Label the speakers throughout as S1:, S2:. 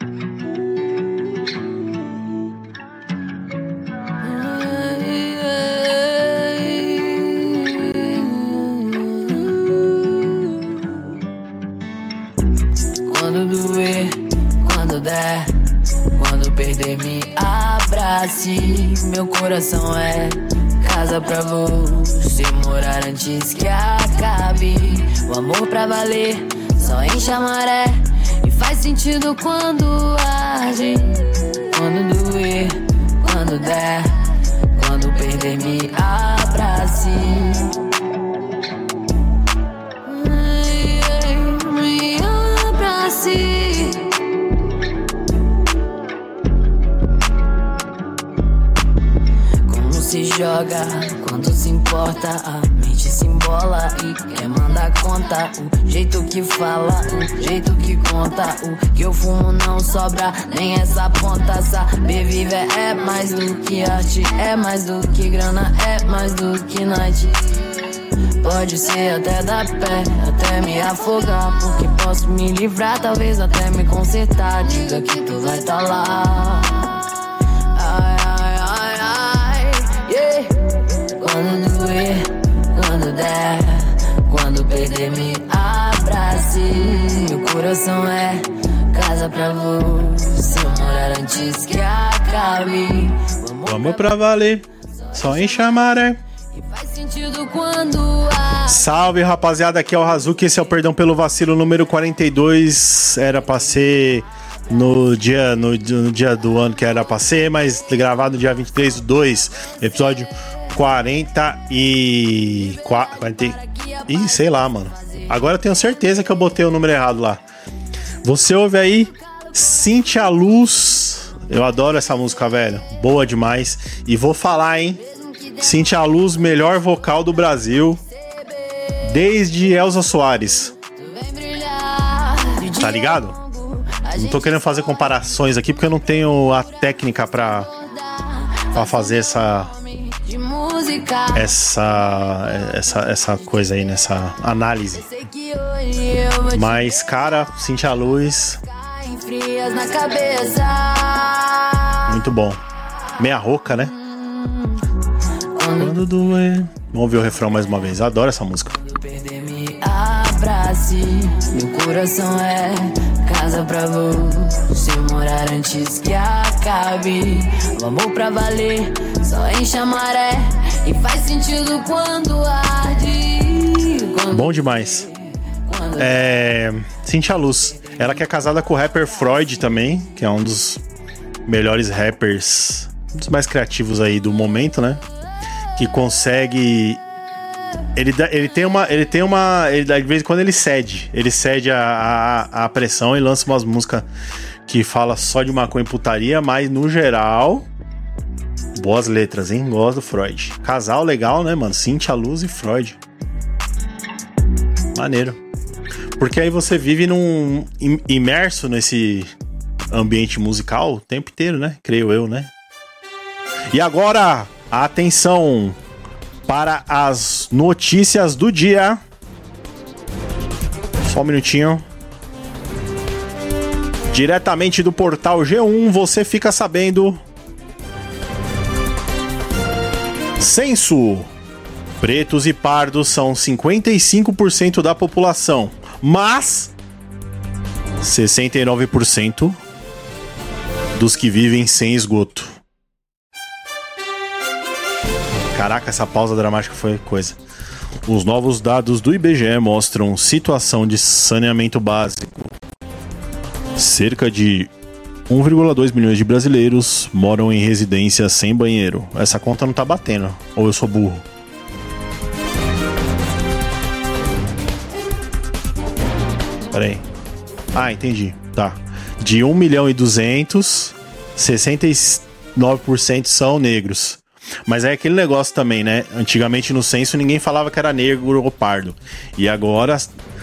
S1: Quando doer, quando der, quando perder, me abrace. Meu coração é casa pra você morar antes que acabe. O amor pra valer só enche a maré e faz sentido quando arde. Quando doer, quando der, quando perder, me abrace. Me abrace. Como se joga, quando se importa, se embola e quer mandar conta. O jeito que fala, o jeito que conta, o que eu fumo não sobra, nem essa ponta. Saber viver é mais do que arte, é mais do que grana, é mais do que night. Pode ser até dar pé, até me afogar. Porque posso me livrar, talvez até me consertar. Diga que tu vai tá lá. Ai, ai, ai, ai, yeah. Quando doer, quando der, quando perder, me abrace. Meu coração é casa pra você morar antes que acabe.
S2: Vamos pra valer. Só em
S1: quando a
S2: Salve rapaziada, aqui é o Razuki, esse é o Perdão pelo Vacilo número 42. Era pra ser no dia, no, no dia do ano que era pra ser, mas gravado no dia 23 do 2, episódio 40 e. 40, e- Ih, sei lá, mano. Agora eu tenho certeza que eu botei o número errado lá. Você ouve aí Cintia Luz. Eu adoro essa música, velho. Boa demais. E vou falar, hein? Cintia Luz, melhor vocal do Brasil. Desde Elza Soares. Tá ligado? Não tô querendo fazer comparações aqui porque eu não tenho a técnica pra, pra fazer essa. Essa, essa, essa coisa aí, nessa análise.
S1: Vou te
S2: Mas, cara, Cintia Luz, muito bom. Meia rouca, né?
S1: Quando
S2: doer. Vamos ouvir o refrão mais uma vez. Eu adoro essa música.
S1: Meu coração é casa pra você morar antes que acabe. O amor pra valer só enche a maré e faz sentido quando arde. Quando,
S2: Bom demais.
S1: quando
S2: É. Cintia Luz. Ela que é casada com o rapper Freud também, que é um dos melhores rappers, um dos mais criativos aí do momento, né? Que consegue. Ele, ele tem uma. Ele tem uma. Ele, de vez em quando ele cede. Ele cede a, a, a pressão e lança umas músicas que fala só de maconha e putaria, mas no geral. Boas letras, hein? Gosto do Freud. Casal legal, né, mano? Cintia Luz e Freud. Maneiro. Porque aí você vive num im- imerso nesse ambiente musical o tempo inteiro, né? Creio eu, né? E agora, atenção para as notícias do dia. Só um minutinho. Diretamente do portal G1, você fica sabendo. Censo. Pretos e pardos são 55% da população, mas 69% dos que vivem sem esgoto. Caraca, essa pausa dramática foi coisa. Os novos dados do IBGE mostram situação de saneamento básico. Cerca de 1,2 milhões de brasileiros moram em residências sem banheiro. Essa conta não tá batendo. Ou eu sou burro? Pera aí. Ah, entendi. Tá. De 1 milhão e 200, 69% são negros. Mas é aquele negócio também, né? Antigamente no censo ninguém falava que era negro ou pardo. E agora,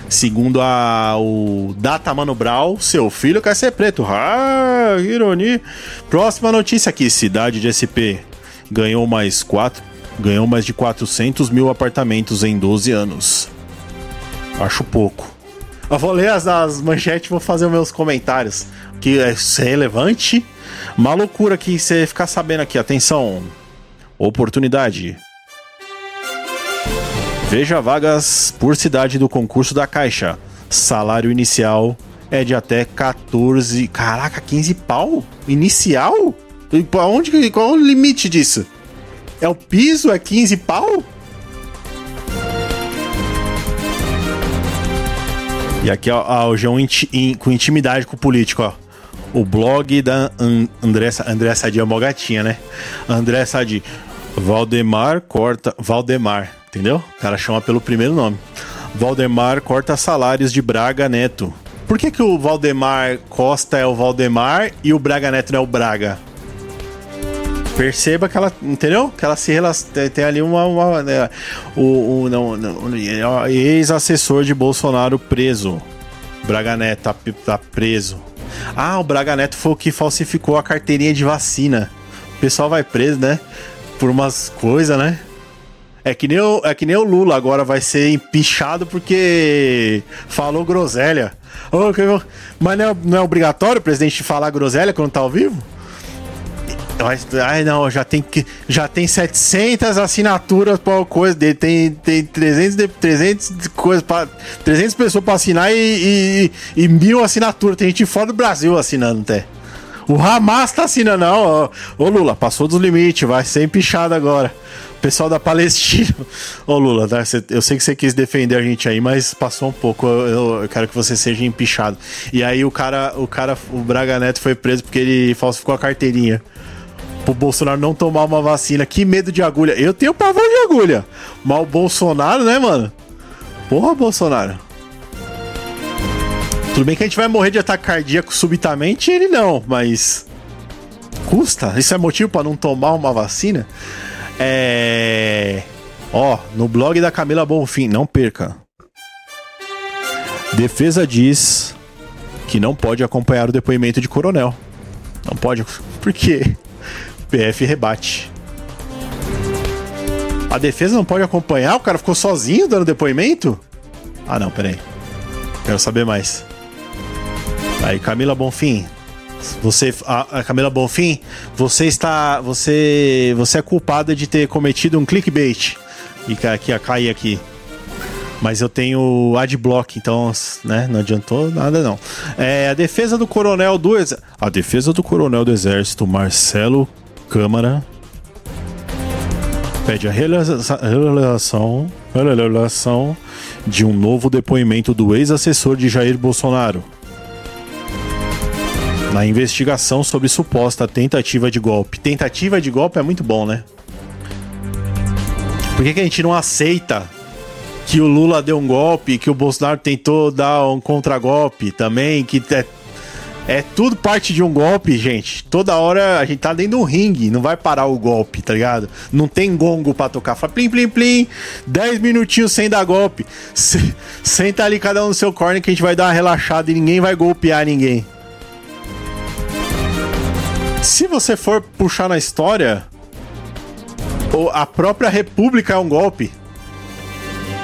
S2: segundo a, o Data Mano Brown, seu filho quer ser preto. Ah, ironia. Próxima notícia aqui: cidade de SP ganhou mais quatro, ganhou mais de 400 mil apartamentos em 12 anos. Acho pouco. Eu vou ler as, as manchetes vou fazer meus comentários. Que é relevante. Uma loucura que você ficar sabendo aqui. Atenção. Oportunidade. Veja vagas por cidade do concurso da Caixa. Salário inicial é de até 14. Caraca, 15 pau? Inicial? E onde, qual o limite disso? É o piso? É 15 pau? E aqui, ó, ó o João inti, in, com intimidade com o político, ó. O blog da An André, André Sadi é uma gatinha, né? André Sadi. Valdemar corta. Valdemar, entendeu? O cara chama pelo primeiro nome. Valdemar corta salários de Braga Neto. Por que, que o Valdemar Costa é o Valdemar e o Braga Neto não é o Braga? perceba que ela, entendeu? Que ela se relaciona, tem ali uma, uma né, o, o não, não ex-assessor de Bolsonaro preso. Braga Neto tá, tá, preso. Ah, o Braga Neto foi o que falsificou a carteirinha de vacina. O pessoal vai preso, né? Por umas coisas, né? É que, nem o, é que nem o Lula agora vai ser empichado porque falou groselha. Mas não é, não é obrigatório o presidente falar groselha quando tá ao vivo? Ai, não, já tem, já tem 700 assinaturas para coisa dele. Tem, tem 300, 300 coisas para 300 pessoas para assinar e, e, e, mil assinaturas. Tem gente fora do Brasil assinando até. O Hamas tá assinando, não. Ô Lula, passou dos limites, vai ser empichado agora. Pessoal da Palestina. Ô Lula, tá? eu sei que você quis defender a gente aí, mas passou um pouco. Eu, eu, quero que você seja empichado. E aí o cara, o cara, o Braga Neto foi preso porque ele falsificou a carteirinha pro Bolsonaro não tomar uma vacina. Que medo de agulha. Eu tenho pavor de agulha. Mas o Bolsonaro, né, mano? Porra, Bolsonaro. Tudo bem que a gente vai morrer de ataque cardíaco subitamente, ele não, mas. Custa? Isso é motivo para não tomar uma vacina? É. Ó, no blog da Camila Bonfim, não perca. Defesa diz que não pode acompanhar o depoimento de coronel. Não pode. Por quê? PF rebate. A defesa não pode acompanhar? O cara ficou sozinho dando depoimento? Ah, não, peraí. Quero saber mais. Aí, Camila Bonfim. Você, a, a Camila Bonfim, você está, você, você é culpada de ter cometido um clickbait. E aqui, a cair aqui. Mas eu tenho adblock, então, né, não adiantou nada não. É, a defesa do coronel do a defesa do coronel do exército Marcelo Câmara pede a realização, realização de um novo depoimento do ex-assessor de Jair Bolsonaro na investigação sobre suposta tentativa de golpe. Tentativa de golpe é muito bom, né? Por que, que a gente não aceita que o Lula deu um golpe, que o Bolsonaro tentou dar um contragolpe também, que é é tudo parte de um golpe, gente. Toda hora a gente tá dentro de um ringue, não vai parar o golpe, tá ligado? Não tem gongo pra tocar. Fala plim, plim, plim. 10 minutinhos sem dar golpe. Senta ali cada um no seu corner que a gente vai dar uma relaxada e ninguém vai golpear ninguém. Se você for puxar na história, a própria República é um golpe.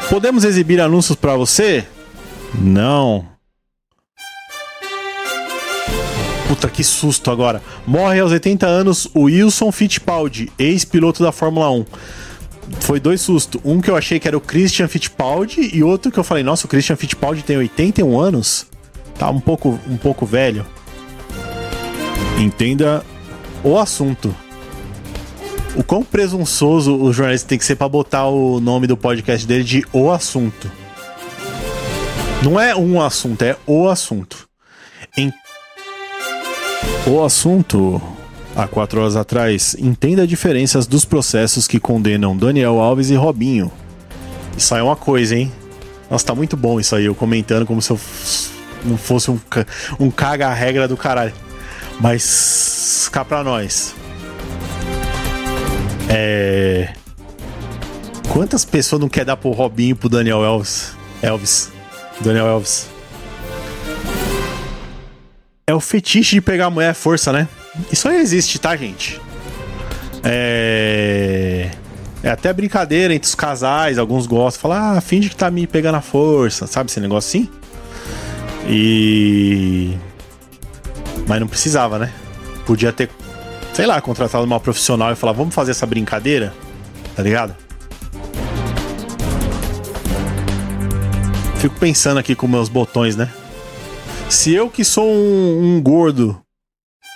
S2: Podemos exibir anúncios para você? Não. Puta, que susto agora. Morre aos 80 anos o Wilson Fittipaldi, ex-piloto da Fórmula 1. Foi dois sustos. Um que eu achei que era o Christian Fittipaldi e outro que eu falei, nossa, o Christian Fittipaldi tem 81 anos? Tá um pouco, um pouco velho. Entenda o assunto. O quão presunçoso o jornalista tem que ser para botar o nome do podcast dele de O Assunto. Não é um assunto, é o assunto. Em o assunto, há quatro horas atrás, entenda as diferenças dos processos que condenam Daniel Alves e Robinho. Isso é uma coisa, hein? Nossa, tá muito bom isso aí, eu comentando como se eu não fosse um, um caga-regra do caralho. Mas cá pra nós. É. Quantas pessoas não quer dar pro Robinho e pro Daniel Elvis? Elvis. Daniel Elvis. É o fetiche de pegar a mulher à força, né? Isso aí existe, tá, gente? É. É até brincadeira entre os casais, alguns gostam, falar, ah, finge que tá me pegando à força, sabe esse negócio assim? E. Mas não precisava, né? Podia ter, sei lá, contratado uma profissional e falar: vamos fazer essa brincadeira? Tá ligado? Fico pensando aqui com meus botões, né? Se eu que sou um, um gordo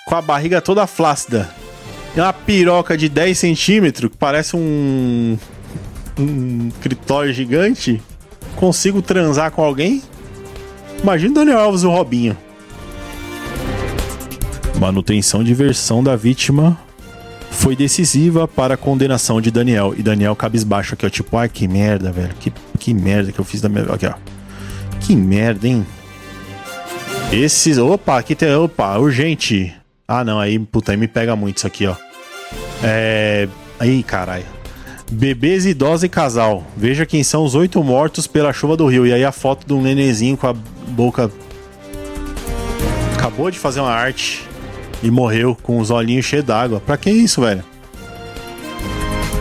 S2: com a barriga toda flácida e uma piroca de 10 centímetros, que parece um. um critório gigante, consigo transar com alguém? Imagina o Daniel Alves e o Robinho. Manutenção de versão da vítima foi decisiva para a condenação de Daniel. E Daniel cabisbaixo aqui, ó. Tipo, ai que merda, velho. Que, que merda que eu fiz da minha. Aqui, ó. Que merda, hein? Esses. Opa, aqui tem. Opa, urgente. Ah, não, aí, puta, aí me pega muito isso aqui, ó. É. Aí, caralho. Bebês, idosa e casal. Veja quem são os oito mortos pela chuva do rio. E aí a foto de um nenenzinho com a boca. Acabou de fazer uma arte e morreu com os olhinhos cheios d'água. Pra que isso, velho?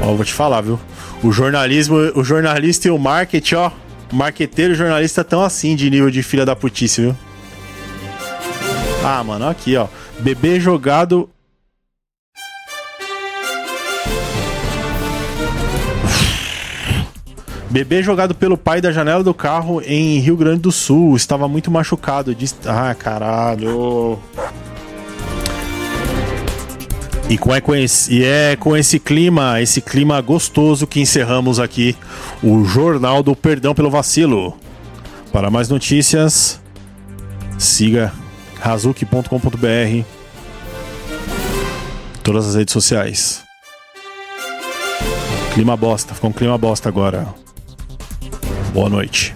S2: Ó, vou te falar, viu? O jornalismo, o jornalista e o marketing, ó. Marqueteiro e jornalista estão assim de nível de filha da putice, viu? Ah, mano, aqui, ó. Bebê jogado. Bebê jogado pelo pai da janela do carro em Rio Grande do Sul. Estava muito machucado. Diz... Ah, caralho. E, com, é, com esse, e é com esse clima, esse clima gostoso que encerramos aqui o Jornal do Perdão pelo Vacilo. Para mais notícias, siga razuki.com.br todas as redes sociais. Clima bosta, ficou um clima bosta agora. Boa noite.